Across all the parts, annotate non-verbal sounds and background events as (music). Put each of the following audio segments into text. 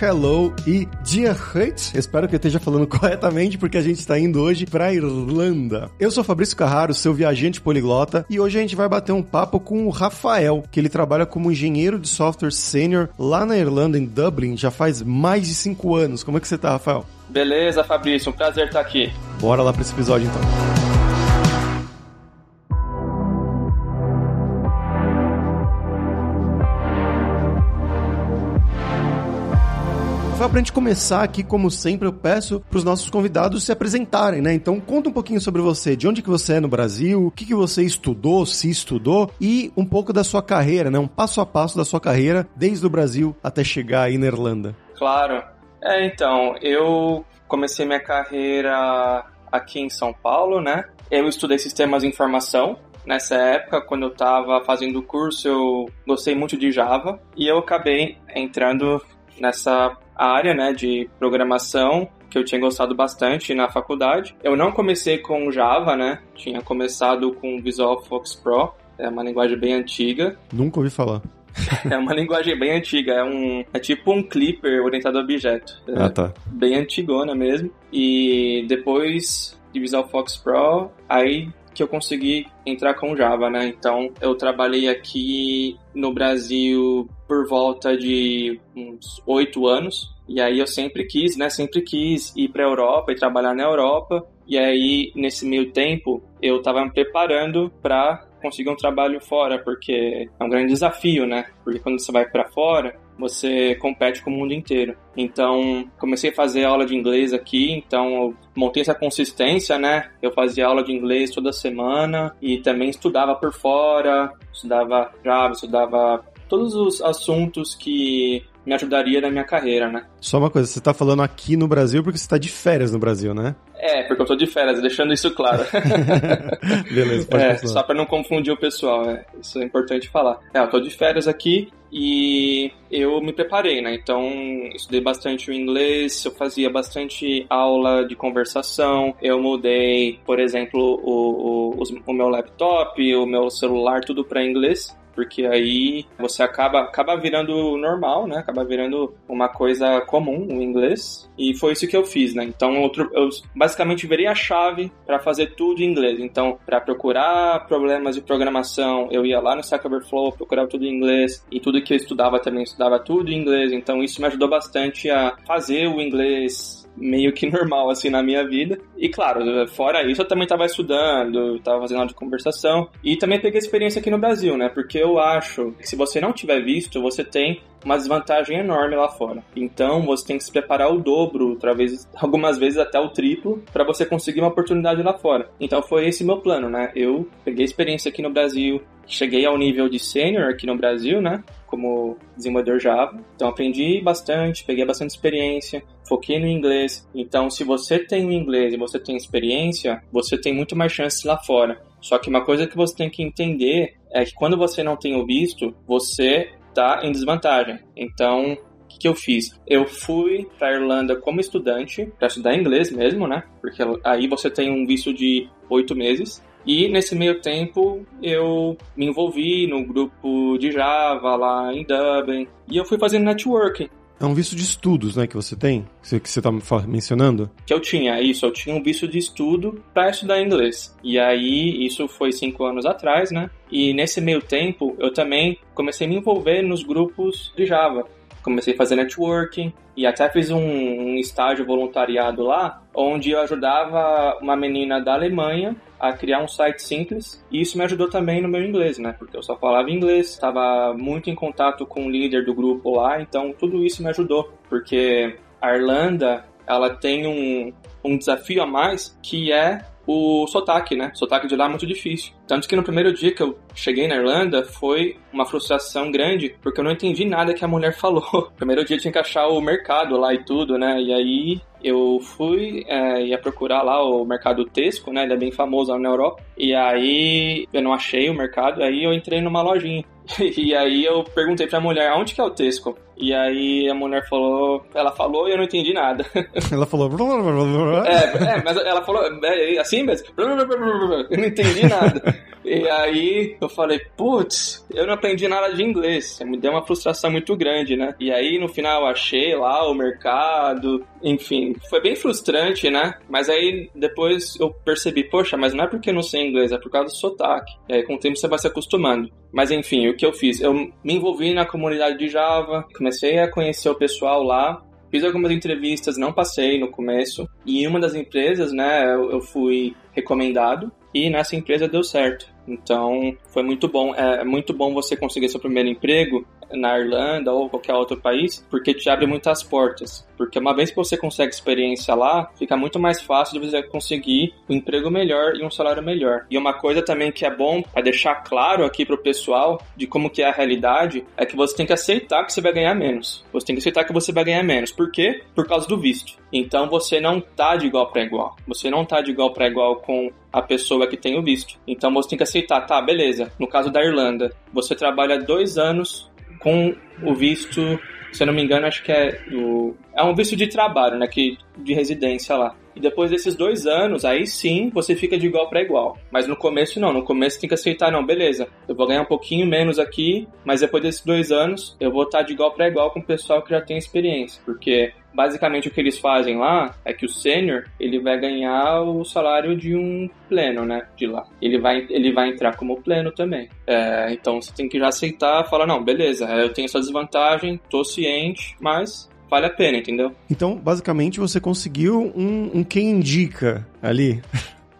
hello e dia hate. Espero que eu esteja falando (laughs) corretamente, porque a gente está indo hoje para Irlanda. Eu sou Fabrício Carraro, seu viajante poliglota, e hoje a gente vai bater um papo com o Rafael, que ele trabalha como engenheiro de software sênior lá na Irlanda, em Dublin, já faz mais de cinco anos. Como é que você tá, Rafael? Beleza, Fabrício, um prazer estar aqui. Bora lá para esse episódio então. Rafael, pra gente começar aqui, como sempre, eu peço pros nossos convidados se apresentarem, né? Então, conta um pouquinho sobre você, de onde que você é no Brasil, o que que você estudou, se estudou, e um pouco da sua carreira, né? Um passo a passo da sua carreira, desde o Brasil até chegar aí na Irlanda. Claro. É, então, eu comecei minha carreira aqui em São Paulo, né? Eu estudei sistemas de informação, Nessa época, quando eu estava fazendo o curso, eu gostei muito de Java e eu acabei entrando nessa área né, de programação que eu tinha gostado bastante na faculdade. Eu não comecei com Java, né? Tinha começado com Visual Fox Pro, é uma linguagem bem antiga. Nunca ouvi falar. (laughs) é uma linguagem bem antiga, é um é tipo um Clipper orientado a objeto. É ah, tá. Bem antigona mesmo. E depois de Visual Fox Pro, aí que eu consegui entrar com Java, né? Então eu trabalhei aqui no Brasil por volta de uns oito anos. E aí eu sempre quis, né? Sempre quis ir para a Europa e trabalhar na Europa. E aí nesse meio tempo eu estava me preparando para conseguir um trabalho fora, porque é um grande desafio, né? Porque quando você vai para fora, você compete com o mundo inteiro. Então, comecei a fazer aula de inglês aqui, então eu montei essa consistência, né? Eu fazia aula de inglês toda semana e também estudava por fora, estudava Java, estudava todos os assuntos que me ajudaria na minha carreira, né? Só uma coisa, você tá falando aqui no Brasil porque você tá de férias no Brasil, né? É, porque eu tô de férias, deixando isso claro. (laughs) Beleza, pode é, Só pra não confundir o pessoal, é, isso é importante falar. É, eu tô de férias aqui e eu me preparei, né? Então, estudei bastante o inglês, eu fazia bastante aula de conversação, eu mudei, por exemplo, o, o, o meu laptop, o meu celular, tudo para inglês porque aí você acaba, acaba virando normal, né? Acaba virando uma coisa comum, o inglês. E foi isso que eu fiz, né? Então outro, eu basicamente virei a chave para fazer tudo em inglês. Então, para procurar problemas de programação, eu ia lá no Stack Overflow, procurava tudo em inglês. E tudo que eu estudava também, estudava tudo em inglês. Então isso me ajudou bastante a fazer o inglês meio que (laughs) normal, assim, na minha vida. E claro, fora isso, eu também estava estudando, estava fazendo aula de conversação. E também peguei experiência aqui no Brasil, né? Porque eu acho que se você não tiver visto, você tem uma desvantagem enorme lá fora. Então você tem que se preparar o dobro, outra vez, (laughs) algumas vezes até o triplo, para você conseguir uma oportunidade lá fora. Então foi esse meu plano, né? Eu peguei experiência aqui no Brasil, cheguei ao nível de sênior aqui no Brasil, né? Como desenvolvedor Java. Então aprendi bastante, peguei bastante experiência, foquei no inglês. Então, se você tem o inglês e você tem experiência, você tem muito mais chances lá fora. Só que uma coisa que você tem que entender é que quando você não tem o visto, você está em desvantagem. Então, o que, que eu fiz? Eu fui para Irlanda como estudante, para estudar inglês mesmo, né? Porque aí você tem um visto de oito meses. E nesse meio tempo eu me envolvi no grupo de Java lá em Dublin e eu fui fazendo networking. É um visto de estudos, né, que você tem? Que você está mencionando? Que eu tinha, isso. Eu tinha um visto de estudo para estudar inglês. E aí, isso foi cinco anos atrás, né? E nesse meio tempo, eu também comecei a me envolver nos grupos de Java comecei a fazer networking e até fiz um, um, estágio voluntariado lá, onde eu ajudava uma menina da Alemanha a criar um site simples e isso me ajudou também no meu inglês, né? Porque eu só falava inglês, estava muito em contato com o líder do grupo lá, então tudo isso me ajudou, porque a Irlanda ela tem um, um desafio a mais que é o sotaque, né? O sotaque de lá é muito difícil. Tanto que no primeiro dia que eu cheguei na Irlanda foi uma frustração grande, porque eu não entendi nada que a mulher (laughs) falou. Primeiro dia tinha que achar o mercado lá e tudo, né? E aí eu fui, é, ia procurar lá o mercado Tesco, né? Ele é bem famoso na Europa. E aí eu não achei o mercado, aí eu entrei numa lojinha. (laughs) E aí eu perguntei pra mulher, onde que é o Tesco? E aí a mulher falou, ela falou e eu não entendi nada. (laughs) Ela falou. é, é, mas ela falou é, assim mesmo. Eu não entendi nada. E aí eu falei, putz, eu não aprendi nada de inglês. Me deu uma frustração muito grande, né? E aí no final eu achei lá o mercado, enfim, foi bem frustrante, né? Mas aí depois eu percebi, poxa, mas não é porque eu não sei inglês, é por causa do sotaque. E aí com o tempo você vai se acostumando. Mas enfim, o que eu fiz? Eu me envolvi na comunidade de Java, comecei a conhecer o pessoal lá, Fiz algumas entrevistas, não passei no começo. E em uma das empresas, né, eu fui recomendado e nessa empresa deu certo. Então, foi muito bom. É muito bom você conseguir seu primeiro emprego na Irlanda ou qualquer outro país, porque te abre muitas portas. Porque uma vez que você consegue experiência lá, fica muito mais fácil de você conseguir um emprego melhor e um salário melhor. E uma coisa também que é bom para deixar claro aqui pro pessoal de como que é a realidade, é que você tem que aceitar que você vai ganhar menos. Você tem que aceitar que você vai ganhar menos. Por quê? Por causa do visto. Então você não tá de igual para igual. Você não tá de igual para igual com a pessoa que tem o visto. Então você tem que aceitar, tá, beleza. No caso da Irlanda, você trabalha dois anos com o visto, se eu não me engano, acho que é o, é um visto de trabalho, né, que de residência lá. E depois desses dois anos, aí sim você fica de igual para igual. Mas no começo não, no começo tem que aceitar, não, beleza, eu vou ganhar um pouquinho menos aqui, mas depois desses dois anos eu vou estar de igual para igual com o pessoal que já tem experiência. Porque basicamente o que eles fazem lá é que o sênior ele vai ganhar o salário de um pleno, né, de lá. Ele vai, ele vai entrar como pleno também. É, então você tem que já aceitar, falar não, beleza, eu tenho essa desvantagem, tô ciente, mas vale a pena, entendeu? Então, basicamente, você conseguiu um, um quem indica ali.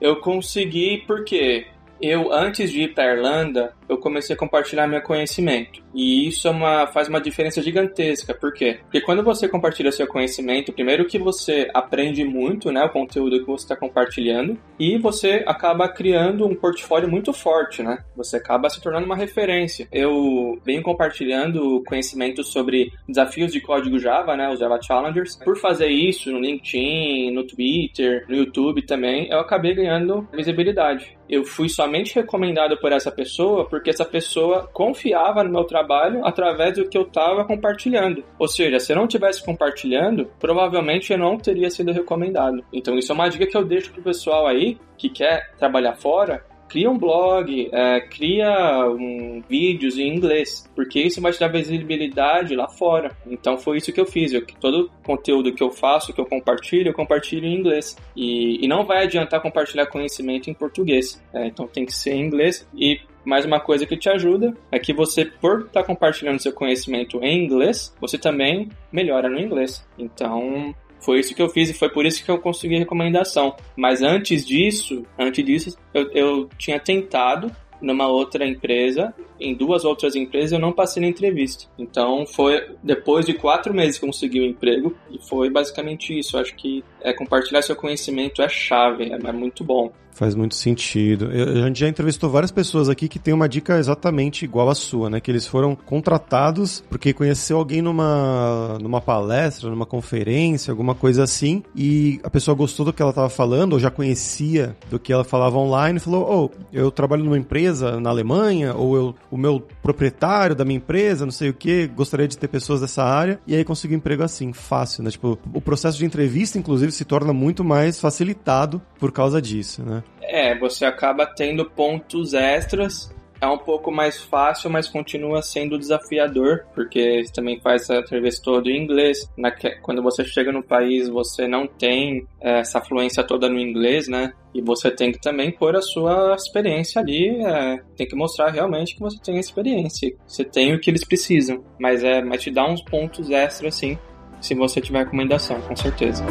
Eu consegui porque eu, antes de ir para Irlanda, eu comecei a compartilhar meu conhecimento. E isso é uma, faz uma diferença gigantesca. Por quê? Porque quando você compartilha seu conhecimento, primeiro que você aprende muito, né, o conteúdo que você está compartilhando, e você acaba criando um portfólio muito forte, né? Você acaba se tornando uma referência. Eu venho compartilhando conhecimento sobre desafios de código Java, né, os Java Challengers. Por fazer isso no LinkedIn, no Twitter, no YouTube também, eu acabei ganhando visibilidade. Eu fui somente recomendado por essa pessoa porque essa pessoa confiava no meu trabalho através do que eu estava compartilhando. Ou seja, se eu não tivesse compartilhando, provavelmente eu não teria sido recomendado. Então isso é uma dica que eu deixo pro pessoal aí que quer trabalhar fora, cria um blog, é, cria um, vídeos em inglês, porque isso vai te dar visibilidade lá fora. Então foi isso que eu fiz. Eu, todo conteúdo que eu faço, que eu compartilho, eu compartilho em inglês. E, e não vai adiantar compartilhar conhecimento em português. É, então tem que ser em inglês. E mais uma coisa que te ajuda é que você, por estar tá compartilhando seu conhecimento em inglês, você também melhora no inglês. Então, foi isso que eu fiz e foi por isso que eu consegui recomendação. Mas antes disso, antes disso, eu, eu tinha tentado numa outra empresa, em duas outras empresas eu não passei na entrevista. Então foi depois de quatro meses que eu consegui o um emprego e foi basicamente isso. Eu acho que é, compartilhar seu conhecimento é chave, é, é muito bom. Faz muito sentido. Eu, a gente já entrevistou várias pessoas aqui que tem uma dica exatamente igual à sua, né? Que eles foram contratados porque conheceu alguém numa, numa palestra, numa conferência, alguma coisa assim, e a pessoa gostou do que ela estava falando, ou já conhecia do que ela falava online, e falou: Oh, eu trabalho numa empresa na Alemanha, ou eu, o meu proprietário da minha empresa, não sei o que, gostaria de ter pessoas dessa área, e aí conseguiu um emprego assim, fácil, né? Tipo, o processo de entrevista, inclusive, se torna muito mais facilitado por causa disso, né? É, você acaba tendo pontos extras. É um pouco mais fácil, mas continua sendo desafiador, porque você também faz a entrevista toda em inglês. Na, quando você chega no país, você não tem é, essa fluência toda no inglês, né? E você tem que também pôr a sua experiência ali, é, tem que mostrar realmente que você tem experiência, você tem o que eles precisam. Mas é, mas te dá uns pontos extras, sim, se você tiver recomendação, com certeza.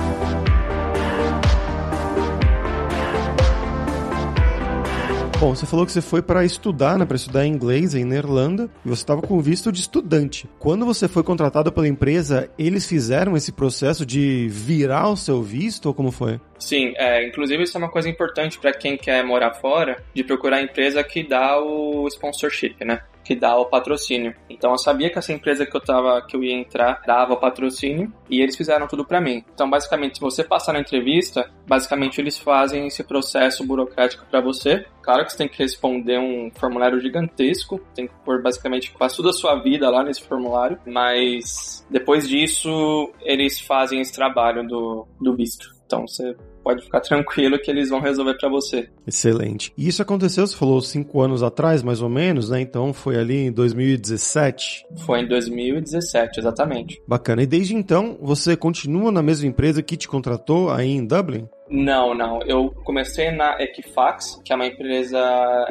Bom, você falou que você foi para estudar, né, para estudar inglês em Irlanda, e você estava com visto de estudante. Quando você foi contratado pela empresa, eles fizeram esse processo de virar o seu visto ou como foi? Sim, é, inclusive isso é uma coisa importante para quem quer morar fora, de procurar a empresa que dá o sponsorship, né? Que dá o patrocínio. Então eu sabia que essa empresa que eu tava, que eu ia entrar, dava o patrocínio e eles fizeram tudo para mim. Então basicamente, se você passar na entrevista, basicamente eles fazem esse processo burocrático para você. Claro que você tem que responder um formulário gigantesco, tem que pôr basicamente quase toda a sua vida lá nesse formulário, mas depois disso eles fazem esse trabalho do, do visto. Então você pode ficar tranquilo que eles vão resolver para você. Excelente. E isso aconteceu, você falou, cinco anos atrás, mais ou menos, né? Então foi ali em 2017? Foi em 2017, exatamente. Bacana. E desde então, você continua na mesma empresa que te contratou aí em Dublin? Não, não. Eu comecei na Equifax, que é uma empresa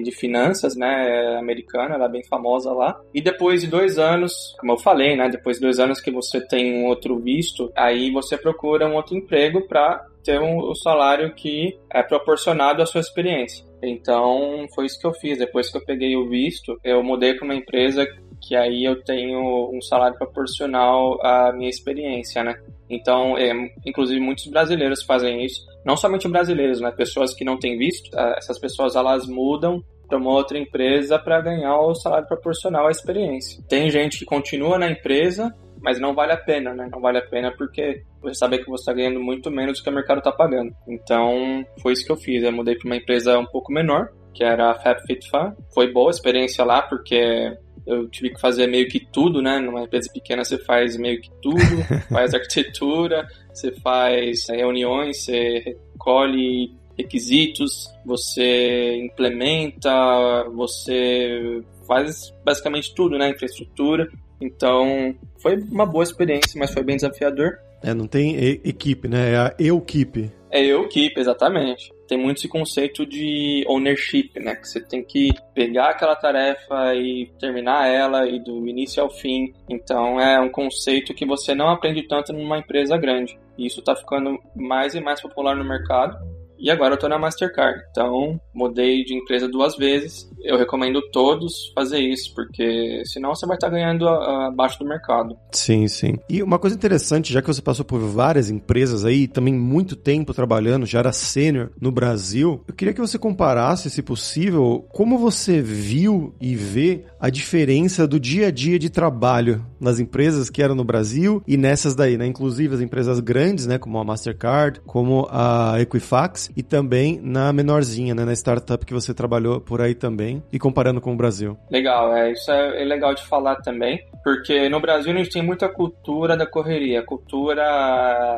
de finanças, né, americana, ela é bem famosa lá. E depois de dois anos, como eu falei, né, depois de dois anos que você tem um outro visto, aí você procura um outro emprego para ter um, um salário que é proporcionado à sua experiência. Então, foi isso que eu fiz. Depois que eu peguei o visto, eu mudei para uma empresa que aí eu tenho um salário proporcional à minha experiência, né? Então, é, inclusive muitos brasileiros fazem isso, não somente brasileiros, né? Pessoas que não têm visto, essas pessoas elas mudam para uma outra empresa para ganhar o salário proporcional à experiência. Tem gente que continua na empresa, mas não vale a pena, né? Não vale a pena porque você sabe que você está ganhando muito menos do que o mercado está pagando. Então, foi isso que eu fiz. Eu mudei para uma empresa um pouco menor, que era a FabFitFun. Foi boa a experiência lá, porque eu tive que fazer meio que tudo, né? Numa empresa pequena você faz meio que tudo, (laughs) faz arquitetura, você faz reuniões, você recolhe requisitos, você implementa, você faz basicamente tudo, né? Infraestrutura. Então, foi uma boa experiência, mas foi bem desafiador. É, não tem equipe, né? É a eu-equipe. É eu-equipe, exatamente tem muito esse conceito de ownership, né? Que você tem que pegar aquela tarefa e terminar ela e do início ao fim. Então é um conceito que você não aprende tanto numa empresa grande. E isso está ficando mais e mais popular no mercado. E agora eu tô na Mastercard. Então, mudei de empresa duas vezes. Eu recomendo todos fazer isso, porque senão você vai estar ganhando abaixo do mercado. Sim, sim. E uma coisa interessante, já que você passou por várias empresas aí, também muito tempo trabalhando, já era sênior no Brasil, eu queria que você comparasse, se possível, como você viu e vê a diferença do dia a dia de trabalho nas empresas que eram no Brasil e nessas daí, né? Inclusive as empresas grandes, né? Como a Mastercard, como a Equifax e também na menorzinha, né? Na startup que você trabalhou por aí também e comparando com o Brasil. Legal, é, isso é, é legal de falar também, porque no Brasil a gente tem muita cultura da correria, cultura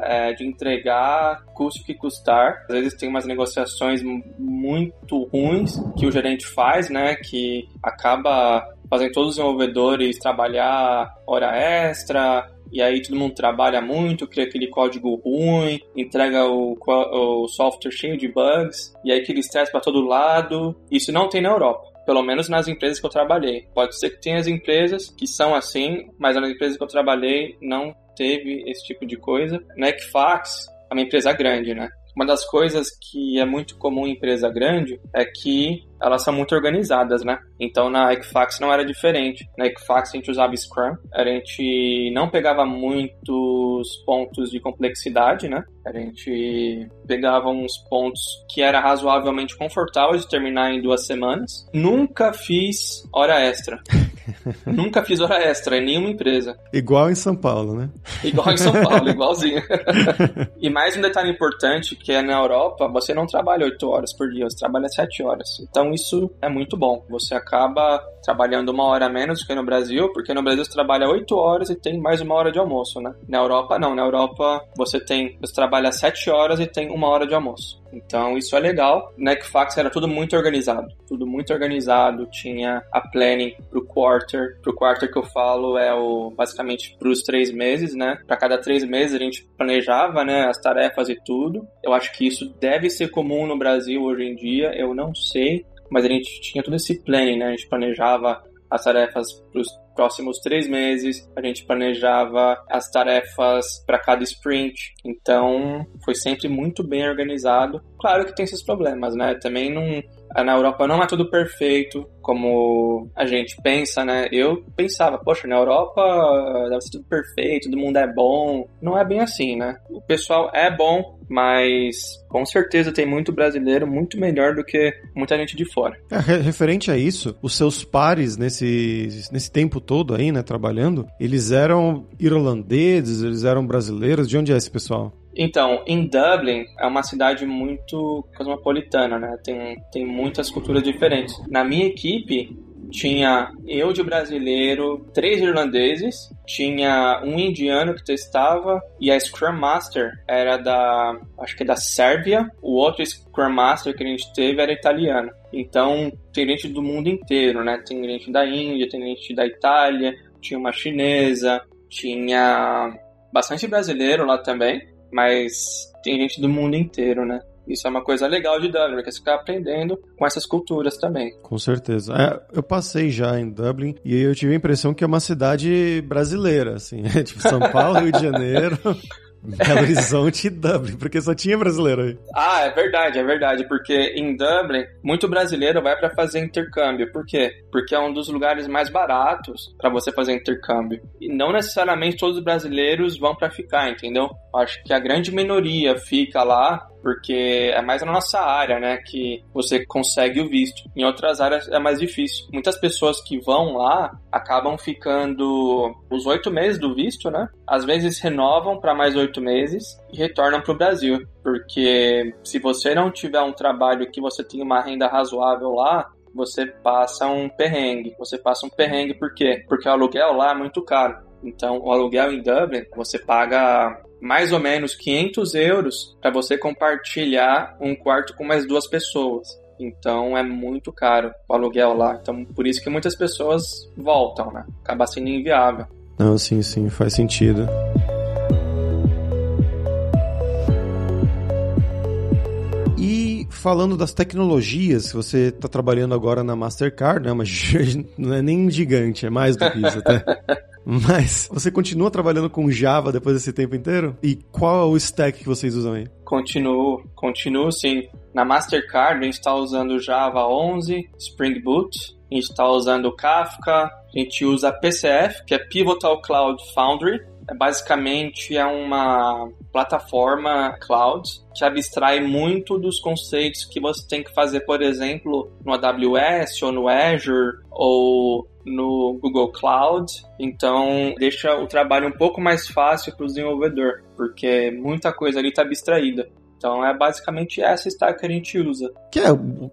é, de entregar custo que custar. Às vezes tem umas negociações muito ruins que o gerente faz, né? Que acaba fazendo todos os desenvolvedores trabalhar hora extra, e aí todo mundo trabalha muito, cria aquele código ruim, entrega o, o software cheio de bugs, e aí aquele estresse para todo lado. Isso não tem na Europa. Pelo menos nas empresas que eu trabalhei. Pode ser que tenha as empresas que são assim, mas nas empresas que eu trabalhei não teve esse tipo de coisa. Na é uma empresa grande, né? Uma das coisas que é muito comum em empresa grande é que elas são muito organizadas, né? Então na Equifax não era diferente. Na Equifax a gente usava Scrum, a gente não pegava muitos pontos de complexidade, né? A gente pegava uns pontos que era razoavelmente confortável de terminar em duas semanas. Nunca fiz hora extra. Nunca fiz hora extra em nenhuma empresa. Igual em São Paulo, né? Igual em São Paulo, (laughs) igualzinho. e mais um detalhe importante, que é na Europa, você não trabalha oito horas por dia, você trabalha sete horas. Então isso é muito bom. Você acaba trabalhando uma hora menos do que no Brasil, porque no Brasil você trabalha oito horas e tem mais uma hora de almoço, né? Na Europa não, na Europa você tem, você trabalha sete horas e tem uma hora de almoço. Então isso é legal. Na Equifax era tudo muito organizado, tudo muito organizado. Tinha a planning pro quarter, pro quarter que eu falo é o basicamente para os três meses, né? Para cada três meses a gente planejava, né, as tarefas e tudo. Eu acho que isso deve ser comum no Brasil hoje em dia. Eu não sei mas a gente tinha todo esse planning, né? A gente planejava as tarefas para próximos três meses, a gente planejava as tarefas para cada sprint, então foi sempre muito bem organizado. Claro que tem esses problemas, né? Também não, Na Europa não é tudo perfeito, como a gente pensa, né? Eu pensava, poxa, na Europa deve ser tudo perfeito, todo mundo é bom. Não é bem assim, né? O pessoal é bom, mas com certeza tem muito brasileiro muito melhor do que muita gente de fora. É, referente a isso, os seus pares nesse, nesse tempo todo aí, né, trabalhando, eles eram irlandeses, eles eram brasileiros? De onde é esse pessoal? Então, em Dublin é uma cidade muito cosmopolitana, né? Tem, tem muitas culturas diferentes. Na minha equipe, tinha eu de brasileiro, três irlandeses, tinha um indiano que testava e a Scrum Master era da, acho que é da Sérvia, o outro Scrum Master que a gente teve era italiano. Então, tem gente do mundo inteiro, né? Tem gente da Índia, tem gente da Itália, tinha uma chinesa, tinha bastante brasileiro lá também mas tem gente do mundo inteiro, né? Isso é uma coisa legal de Dublin, porque você fica aprendendo com essas culturas também. Com certeza. É, eu passei já em Dublin e eu tive a impressão que é uma cidade brasileira, assim. É (laughs) tipo São Paulo, Rio de Janeiro. (laughs) Belo Horizonte e Dublin, porque só tinha brasileiro aí. Ah, é verdade, é verdade, porque em Dublin, muito brasileiro vai para fazer intercâmbio. Por quê? Porque é um dos lugares mais baratos para você fazer intercâmbio. E não necessariamente todos os brasileiros vão para ficar, entendeu? Acho que a grande minoria fica lá porque é mais na nossa área, né, que você consegue o visto. Em outras áreas é mais difícil. Muitas pessoas que vão lá acabam ficando os oito meses do visto, né? Às vezes renovam para mais oito meses e retornam para o Brasil, porque se você não tiver um trabalho que você tenha uma renda razoável lá, você passa um perrengue. Você passa um perrengue por quê? Porque o aluguel lá é muito caro. Então, o aluguel em Dublin, você paga mais ou menos 500 euros para você compartilhar um quarto com mais duas pessoas. Então é muito caro o aluguel lá. Então por isso que muitas pessoas voltam, né? Acaba sendo inviável. Não, sim, sim, faz sentido. E falando das tecnologias, você está trabalhando agora na Mastercard, né? Mas (laughs) não é nem gigante, é mais do que isso até. (laughs) Mas você continua trabalhando com Java depois desse tempo inteiro? E qual é o stack que vocês usam aí? Continuo, continuo sim. Na Mastercard a gente está usando Java 11, Spring Boot, a gente está usando Kafka, a gente usa PCF, que é Pivotal Cloud Foundry, basicamente é uma plataforma cloud que abstrai muito dos conceitos que você tem que fazer, por exemplo, no AWS ou no Azure ou no Google Cloud. Então, deixa o trabalho um pouco mais fácil para o desenvolvedor, porque muita coisa ali está abstraída. Então é basicamente essa stack que a gente usa. Que é,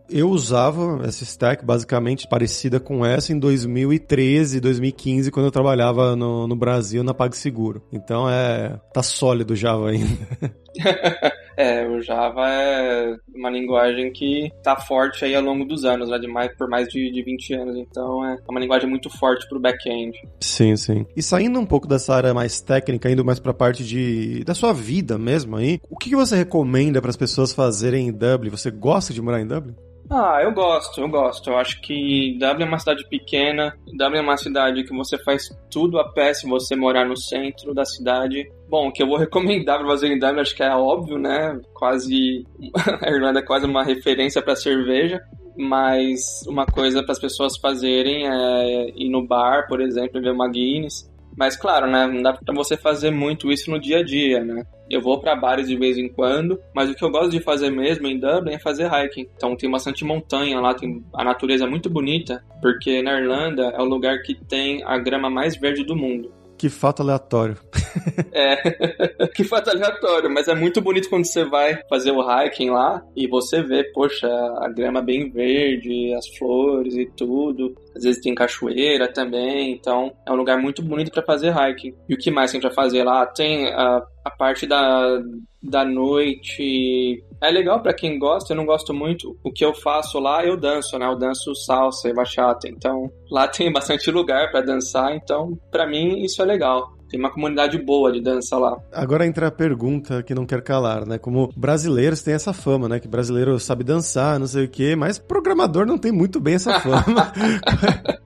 eu usava essa stack basicamente parecida com essa em 2013, 2015, quando eu trabalhava no, no Brasil na PagSeguro. Então é. tá sólido o Java ainda. (laughs) É, o Java é uma linguagem que tá forte aí ao longo dos anos, né? De mais, por mais de, de 20 anos. Então é uma linguagem muito forte pro back-end. Sim, sim. E saindo um pouco dessa área mais técnica, indo mais pra parte de da sua vida mesmo aí, o que, que você recomenda para as pessoas fazerem em Dublin? Você gosta de morar em Dublin? Ah, eu gosto, eu gosto. Eu acho que Dublin é uma cidade pequena, Dublin é uma cidade que você faz tudo a pé se você morar no centro da cidade. Bom, o que eu vou (laughs) recomendar para fazer em Dublin, acho que é óbvio, né? Quase. (laughs) A Irlanda é quase uma referência para cerveja. Mas uma coisa para as pessoas fazerem é ir no bar, por exemplo, ver uma Guinness. Mas claro, né, não dá para você fazer muito isso no dia a dia, né? Eu vou para bares de vez em quando, mas o que eu gosto de fazer mesmo em Dublin é fazer hiking. Então tem bastante montanha lá, tem a natureza é muito bonita, porque na Irlanda é o lugar que tem a grama mais verde do mundo. Que fato aleatório. é, (laughs) que fato aleatório, mas é muito bonito quando você vai fazer o hiking lá e você vê, poxa, a grama bem verde, as flores e tudo. Às vezes tem cachoeira também, então é um lugar muito bonito para fazer hiking. E o que mais tem pra fazer lá? Tem a, a parte da, da noite. É legal para quem gosta, eu não gosto muito. O que eu faço lá, eu danço, né? Eu danço salsa e bachata. Então, lá (laughs) tem bastante lugar para dançar, então para mim isso é legal. Tem uma comunidade boa de dança lá. Agora entra a pergunta que não quer calar, né? Como brasileiros tem essa fama, né? Que brasileiro sabe dançar, não sei o quê, mas programador não tem muito bem essa fama. (laughs)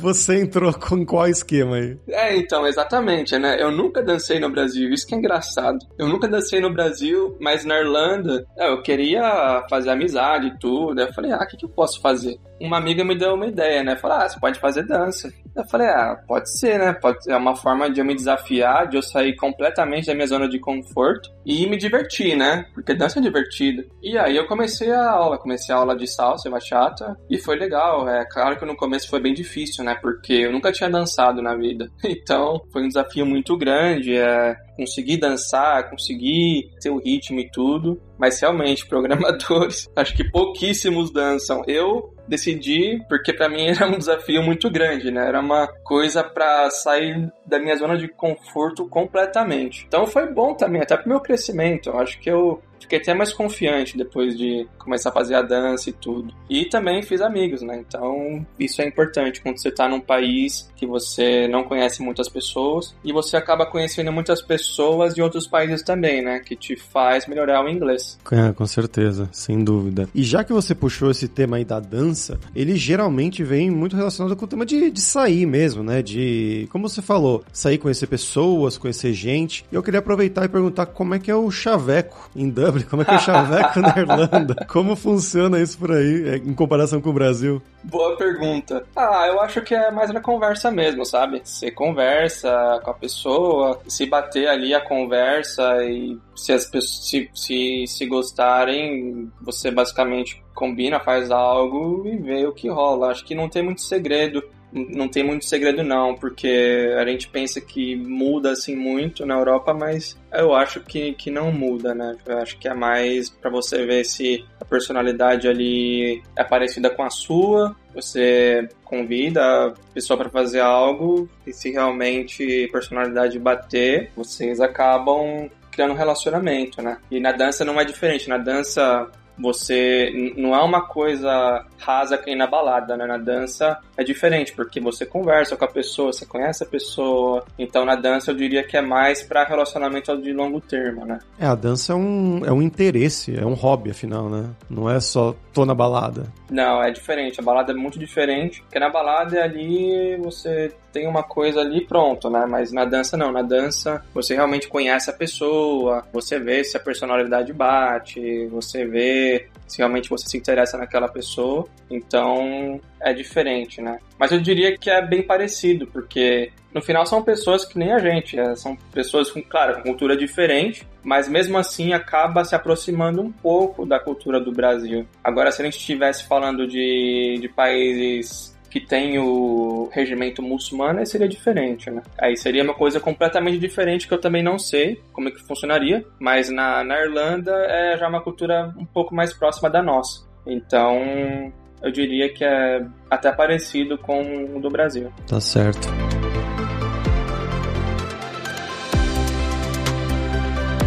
Você entrou com qual esquema aí? É, então, exatamente, né? Eu nunca dancei no Brasil, isso que é engraçado. Eu nunca dancei no Brasil, mas na Irlanda, é, eu queria fazer amizade e tudo. Eu falei, ah, o que, que eu posso fazer? Uma amiga me deu uma ideia, né? Falou, ah, você pode fazer dança. Eu falei, ah, pode ser, né? Pode ser é uma forma de eu me desafiar, de eu sair completamente da minha zona de conforto e me divertir, né? Porque dança é divertida. E aí eu comecei a aula, comecei a aula de salsa e bachata e foi legal. É claro que no começo foi bem difícil, né? Porque eu nunca tinha dançado na vida. (laughs) Então foi um desafio muito grande. É, conseguir dançar, conseguir ter o ritmo e tudo. Mas realmente, (laughs) programadores, acho que pouquíssimos dançam. Eu decidi porque para mim (laughs) era um desafio muito grande, né? Era uma coisa para sair da minha zona de conforto completamente. Então foi bom também, até pro meu crescimento. Eu acho que eu fiquei até mais confiante depois de começar a fazer a dança e tudo. E também fiz amigos, né? Então, isso é importante quando você tá num país que você não conhece muitas pessoas e você acaba conhecendo muitas pessoas de outros países também, né? Que te faz melhorar o inglês. É, com certeza, sem dúvida. E já que você puxou esse tema aí da dança, ele geralmente vem muito relacionado com o tema de, de sair mesmo, né? De, como você falou, sair, conhecer pessoas, conhecer gente. E eu queria aproveitar e perguntar como é que é o chaveco em dança Dublin? Como é que é chaveco na Irlanda? Como funciona isso por aí, é, em comparação com o Brasil? Boa pergunta. Ah, eu acho que é mais na conversa mesmo, sabe? Você conversa com a pessoa, se bater ali a conversa e se as pessoas se, se, se gostarem, você basicamente combina, faz algo e vê o que rola. Acho que não tem muito segredo não tem muito segredo não, porque a gente pensa que muda assim muito na Europa, mas eu acho que, que não muda, né? Eu acho que é mais para você ver se a personalidade ali é parecida com a sua, você convida a pessoa para fazer algo e se realmente personalidade bater, vocês acabam criando um relacionamento, né? E na dança não é diferente. Na dança você não é uma coisa rasa que na balada, né? Na dança é diferente, porque você conversa com a pessoa, você conhece a pessoa. Então na dança eu diria que é mais para relacionamento de longo termo, né? É, a dança é um, é um interesse, é um hobby, afinal, né? Não é só tô na balada. Não, é diferente. A balada é muito diferente, porque na balada é ali você tem uma coisa ali pronto, né? Mas na dança não. Na dança você realmente conhece a pessoa, você vê se a personalidade bate, você vê se realmente você se interessa naquela pessoa. Então é diferente, né? Mas eu diria que é bem parecido, porque no final são pessoas que nem a gente, né? são pessoas com, claro, cultura diferente, mas mesmo assim acaba se aproximando um pouco da cultura do Brasil. Agora, se a gente estivesse falando de, de países que tem o regimento muçulmano, aí seria diferente, né? Aí seria uma coisa completamente diferente que eu também não sei como é que funcionaria, mas na, na Irlanda é já uma cultura um pouco mais próxima da nossa. Então, eu diria que é até parecido com o do Brasil. Tá certo.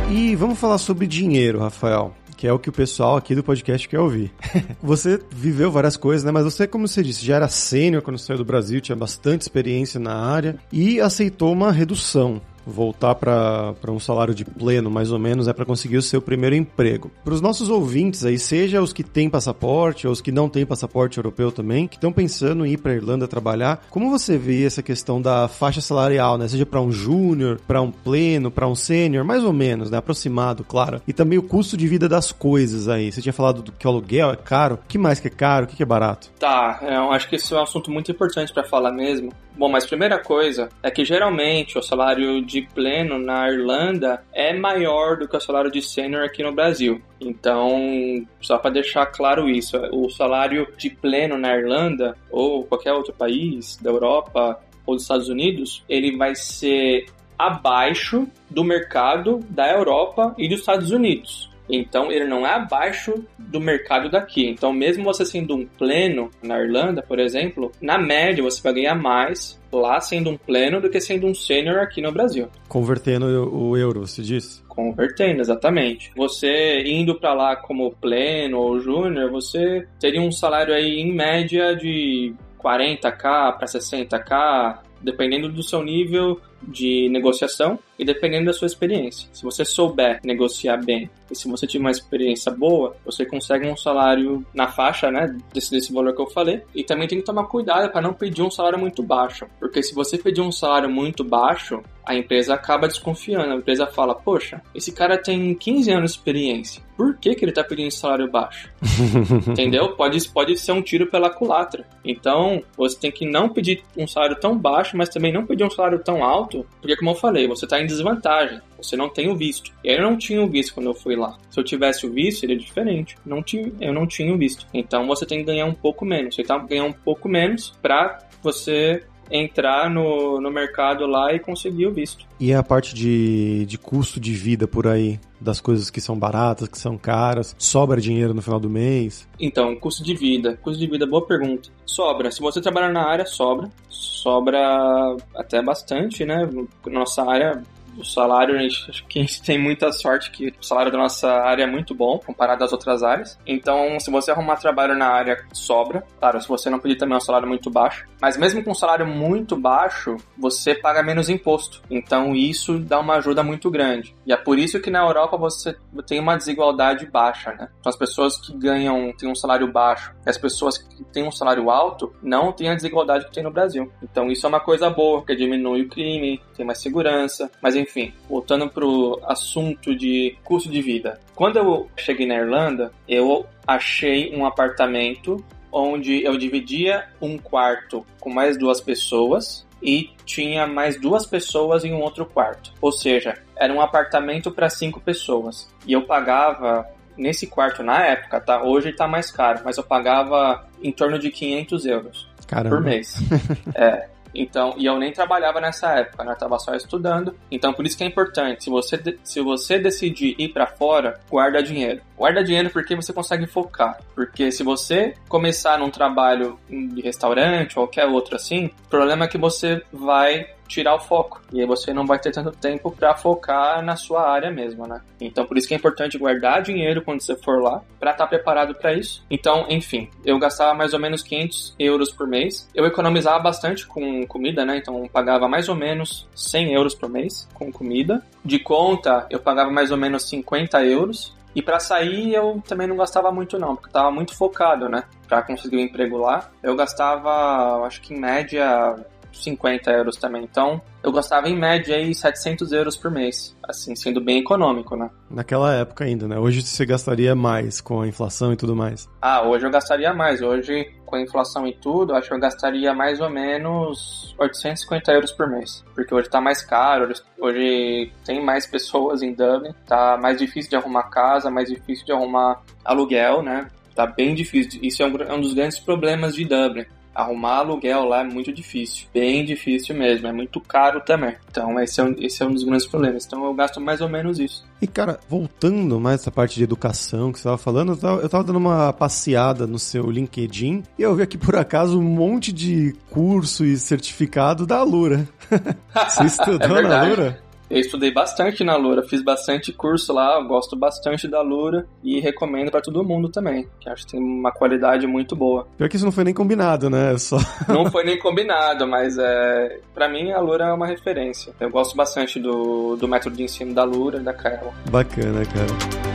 E vamos falar sobre dinheiro, Rafael que é o que o pessoal aqui do podcast quer ouvir. (laughs) você viveu várias coisas, né? Mas você, como você disse, já era sênior quando saiu do Brasil, tinha bastante experiência na área e aceitou uma redução voltar para um salário de pleno, mais ou menos, é para conseguir o seu primeiro emprego. Para os nossos ouvintes aí, seja os que têm passaporte ou os que não têm passaporte europeu também, que estão pensando em ir para Irlanda trabalhar, como você vê essa questão da faixa salarial, né? Seja para um júnior, para um pleno, para um sênior, mais ou menos, né? Aproximado, claro. E também o custo de vida das coisas aí. Você tinha falado do que o aluguel é caro. O que mais que é caro? O que é barato? Tá, eu acho que esse é um assunto muito importante para falar mesmo. Bom, mas primeira coisa é que geralmente o salário de pleno na Irlanda é maior do que o salário de sênior aqui no Brasil. Então, só para deixar claro isso, o salário de pleno na Irlanda ou qualquer outro país da Europa ou dos Estados Unidos, ele vai ser abaixo do mercado da Europa e dos Estados Unidos. Então ele não é abaixo do mercado daqui. Então, mesmo você sendo um pleno na Irlanda, por exemplo, na média você vai ganhar mais lá sendo um pleno do que sendo um sênior aqui no Brasil. Convertendo o euro, se diz? Convertendo, exatamente. Você indo para lá como pleno ou júnior, você teria um salário aí em média de 40k para 60k, dependendo do seu nível de negociação e dependendo da sua experiência. Se você souber negociar bem e se você tiver uma experiência boa, você consegue um salário na faixa, né, desse, desse valor que eu falei. E também tem que tomar cuidado para não pedir um salário muito baixo, porque se você pedir um salário muito baixo, a empresa acaba desconfiando. A empresa fala: Poxa, esse cara tem 15 anos de experiência. Por que, que ele está pedindo salário baixo? (laughs) Entendeu? Pode, pode ser um tiro pela culatra. Então, você tem que não pedir um salário tão baixo, mas também não pedir um salário tão alto, porque, como eu falei, você está em desvantagem. Você não tem o visto. Eu não tinha o visto quando eu fui lá. Se eu tivesse o visto, seria diferente. Não tinha, eu não tinha o visto. Então, você tem que ganhar um pouco menos. Você que ganhar um pouco menos para você entrar no, no mercado lá e conseguir o visto. E a parte de, de custo de vida por aí? Das coisas que são baratas, que são caras? Sobra dinheiro no final do mês? Então, custo de vida. Custo de vida, boa pergunta. Sobra. Se você trabalhar na área, sobra. Sobra até bastante, né? Nossa área o salário, acho que a gente tem muita sorte que o salário da nossa área é muito bom comparado às outras áreas. Então, se você arrumar trabalho na área, sobra. Claro, se você não pedir também é um salário muito baixo. Mas mesmo com um salário muito baixo, você paga menos imposto. Então, isso dá uma ajuda muito grande. E é por isso que na Europa você tem uma desigualdade baixa, né? Então, as pessoas que ganham, têm um salário baixo, e as pessoas que têm um salário alto, não têm a desigualdade que tem no Brasil. Então, isso é uma coisa boa, porque diminui o crime, tem mais segurança. Mas, enfim, voltando pro assunto de custo de vida. Quando eu cheguei na Irlanda, eu achei um apartamento onde eu dividia um quarto com mais duas pessoas e tinha mais duas pessoas em um outro quarto. Ou seja, era um apartamento para cinco pessoas. E eu pagava nesse quarto na época, tá? Hoje tá mais caro, mas eu pagava em torno de 500 euros Caramba. por mês. (laughs) é, então, e eu nem trabalhava nessa época, né? Eu tava só estudando. Então, por isso que é importante, se você, se você decidir ir para fora, guarda dinheiro. Guarda dinheiro porque você consegue focar. Porque se você começar num trabalho de restaurante ou qualquer outro assim, o problema é que você vai tirar o foco. E aí você não vai ter tanto tempo para focar na sua área mesmo, né? Então por isso que é importante guardar dinheiro quando você for lá, para estar tá preparado para isso. Então, enfim, eu gastava mais ou menos 500 euros por mês. Eu economizava bastante com comida, né? Então pagava mais ou menos 100 euros por mês com comida. De conta, eu pagava mais ou menos 50 euros. E para sair eu também não gastava muito não, porque eu tava muito focado, né? Para conseguir um emprego lá, eu gastava, acho que em média 50 euros também. Então, eu gastava em média aí 700 euros por mês, assim, sendo bem econômico, né? Naquela época ainda, né? Hoje você gastaria mais com a inflação e tudo mais. Ah, hoje eu gastaria mais. Hoje, com a inflação e tudo, acho que eu gastaria mais ou menos 850 euros por mês. Porque hoje tá mais caro, hoje tem mais pessoas em Dublin, tá mais difícil de arrumar casa, mais difícil de arrumar aluguel, né? Tá bem difícil. Isso é um, é um dos grandes problemas de Dublin arrumar aluguel lá é muito difícil, bem difícil mesmo, é muito caro também. Então esse é um, esse é um dos grandes problemas. Então eu gasto mais ou menos isso. E cara, voltando mais essa parte de educação que você estava falando, eu tava, eu tava dando uma passeada no seu LinkedIn e eu vi aqui por acaso um monte de curso e certificado da Alura. (laughs) você estudou é na Alura? Eu estudei bastante na Lura, fiz bastante curso lá, gosto bastante da Lura e recomendo para todo mundo também, que acho que tem uma qualidade muito boa. Pior que isso não foi nem combinado, né? Só... não foi nem combinado, mas é, para mim a Lura é uma referência. Eu gosto bastante do, do método de ensino da Lura e da Carol. Bacana, cara.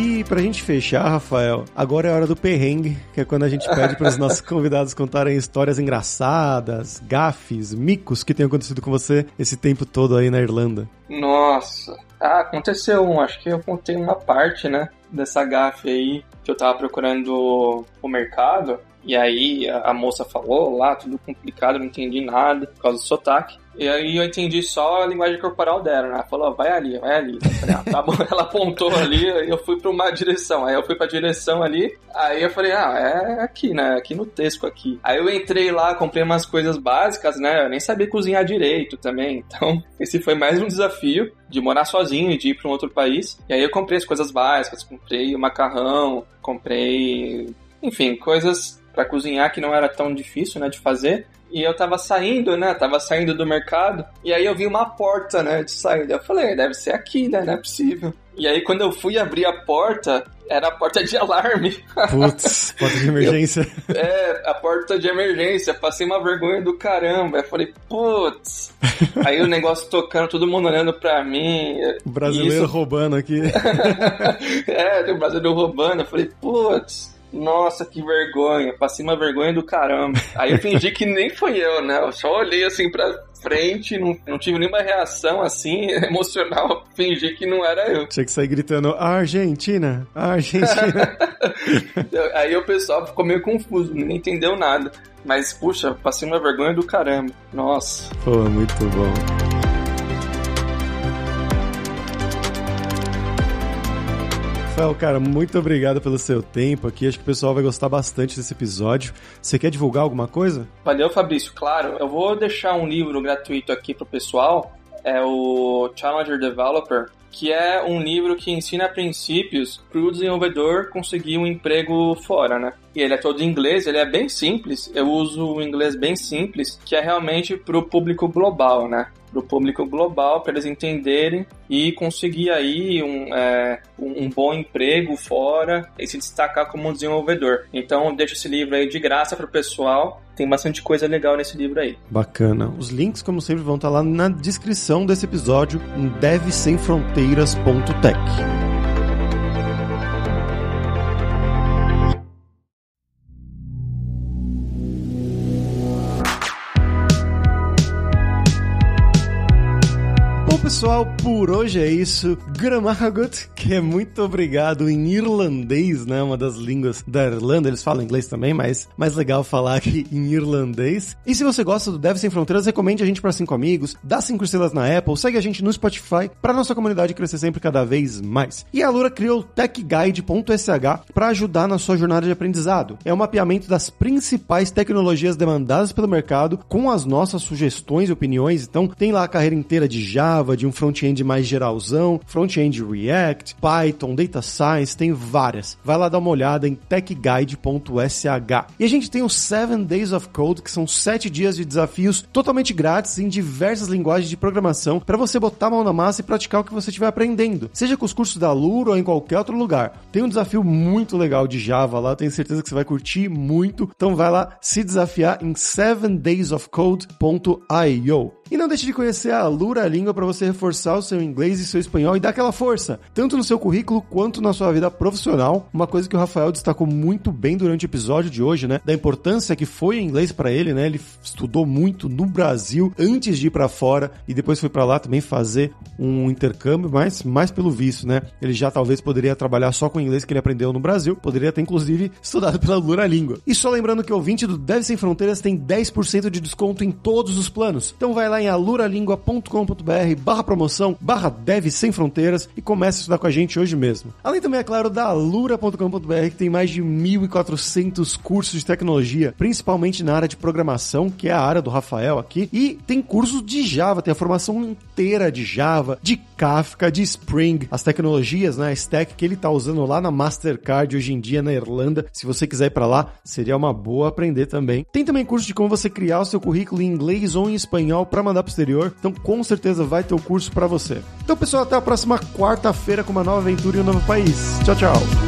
E pra gente fechar, Rafael, agora é a hora do perrengue, que é quando a gente pede para os (laughs) nossos convidados contarem histórias engraçadas, gafes, micos que tenham acontecido com você esse tempo todo aí na Irlanda. Nossa, ah, aconteceu um, acho que eu contei uma parte, né, dessa gafe aí, que eu tava procurando o mercado, e aí a, moça falou lá, tudo complicado, não entendi nada, por causa do sotaque. E aí eu entendi só a linguagem corporal dela, né? Falou, vai ali, vai ali. Falei, ah, tá bom. (laughs) Ela apontou ali e eu fui pra uma direção. Aí eu fui pra direção ali, aí eu falei, ah, é aqui, né? Aqui no Tesco aqui. Aí eu entrei lá, comprei umas coisas básicas, né? Eu nem sabia cozinhar direito também. (laughs) Então, esse foi mais um desafio de morar sozinho e de ir pra um outro país. E aí eu comprei as coisas básicas, comprei o macarrão, comprei enfim, coisas para cozinhar que não era tão difícil, né, de fazer. E eu tava saindo, né? Tava saindo do mercado. E aí eu vi uma porta, né? De saída. Eu falei, deve ser aqui, né? Não é possível. E aí quando eu fui abrir a porta, era a porta de (laughs) alarme. Putz, porta de emergência. Eu, é, a porta de emergência. Passei uma vergonha do caramba. Eu falei, putz. Aí o negócio tocando, todo mundo olhando pra mim. O brasileiro isso... roubando aqui. (laughs) é, o brasileiro roubando. Eu falei, putz. Nossa, que vergonha. Passei uma vergonha do caramba. Aí eu fingi que nem foi eu, né? Eu só olhei assim pra frente, não, não tive nenhuma reação assim, (laughs) emocional. Fingi que não era eu. Tinha que sair gritando: Argentina, Argentina. (laughs) Aí o pessoal ficou meio confuso, nem entendeu nada. Mas, puxa, passei uma vergonha do caramba. Nossa. Pô, muito bom. Rafael, cara, muito obrigado pelo seu tempo aqui. Acho que o pessoal vai gostar bastante desse episódio. Você quer divulgar alguma coisa? Valeu, Fabrício. Claro, eu vou deixar um livro gratuito aqui pro pessoal. É o Challenger Developer, que é um livro que ensina princípios para o desenvolvedor conseguir um emprego fora, né? E ele é todo em inglês, ele é bem simples. Eu uso o inglês bem simples, que é realmente para o público global, né? Para o público global, para eles entenderem e conseguir aí um, é, um, bom emprego fora e se destacar como desenvolvedor. Então, deixo esse livro aí de graça para o pessoal. Tem bastante coisa legal nesse livro aí. Bacana. Os links, como sempre, vão estar lá na descrição desse episódio em devsemfronteiras.tech. pessoal, por hoje é isso. Gramahagut, que é muito obrigado em irlandês, né? Uma das línguas da Irlanda. Eles falam inglês também, mas mais legal falar aqui (laughs) em irlandês. E se você gosta do Dev Sem Fronteiras, recomende a gente para cinco amigos, dá cinco estrelas na Apple, segue a gente no Spotify para nossa comunidade crescer sempre cada vez mais. E a Lura criou o techguide.sh para ajudar na sua jornada de aprendizado. É um mapeamento das principais tecnologias demandadas pelo mercado com as nossas sugestões e opiniões. Então, tem lá a carreira inteira de Java, de um front-end mais geralzão, front-end React, Python, Data Science, tem várias. Vai lá dar uma olhada em techguide.sh. E a gente tem os 7 Days of Code, que são 7 dias de desafios totalmente grátis em diversas linguagens de programação para você botar a mão na massa e praticar o que você estiver aprendendo. Seja com os cursos da Luro ou em qualquer outro lugar. Tem um desafio muito legal de Java lá, tenho certeza que você vai curtir muito. Então vai lá se desafiar em 7daysofcode.io. E não deixe de conhecer a Lura Língua para você reforçar o seu inglês e seu espanhol e dar aquela força, tanto no seu currículo quanto na sua vida profissional. Uma coisa que o Rafael destacou muito bem durante o episódio de hoje, né? Da importância que foi o inglês para ele, né? Ele estudou muito no Brasil antes de ir para fora e depois foi para lá também fazer um intercâmbio, mas mais pelo visto, né? Ele já talvez poderia trabalhar só com o inglês que ele aprendeu no Brasil, poderia ter inclusive estudado pela Lura Língua. E só lembrando que o ouvinte do Deve Sem Fronteiras tem 10% de desconto em todos os planos. Então vai lá em aluralingua.com.br barra promoção, barra Dev Sem Fronteiras e comece a estudar com a gente hoje mesmo. Além também, é claro, da alura.com.br que tem mais de 1.400 cursos de tecnologia, principalmente na área de programação, que é a área do Rafael aqui, e tem cursos de Java, tem a formação inteira de Java, de Kafka, de Spring, as tecnologias, né, a stack que ele tá usando lá na Mastercard hoje em dia na Irlanda. Se você quiser ir para lá, seria uma boa aprender também. Tem também curso de como você criar o seu currículo em inglês ou em espanhol para mandar pro exterior. Então, com certeza vai ter o curso para você. Então, pessoal, até a próxima quarta-feira com uma nova aventura em um novo país. Tchau, tchau.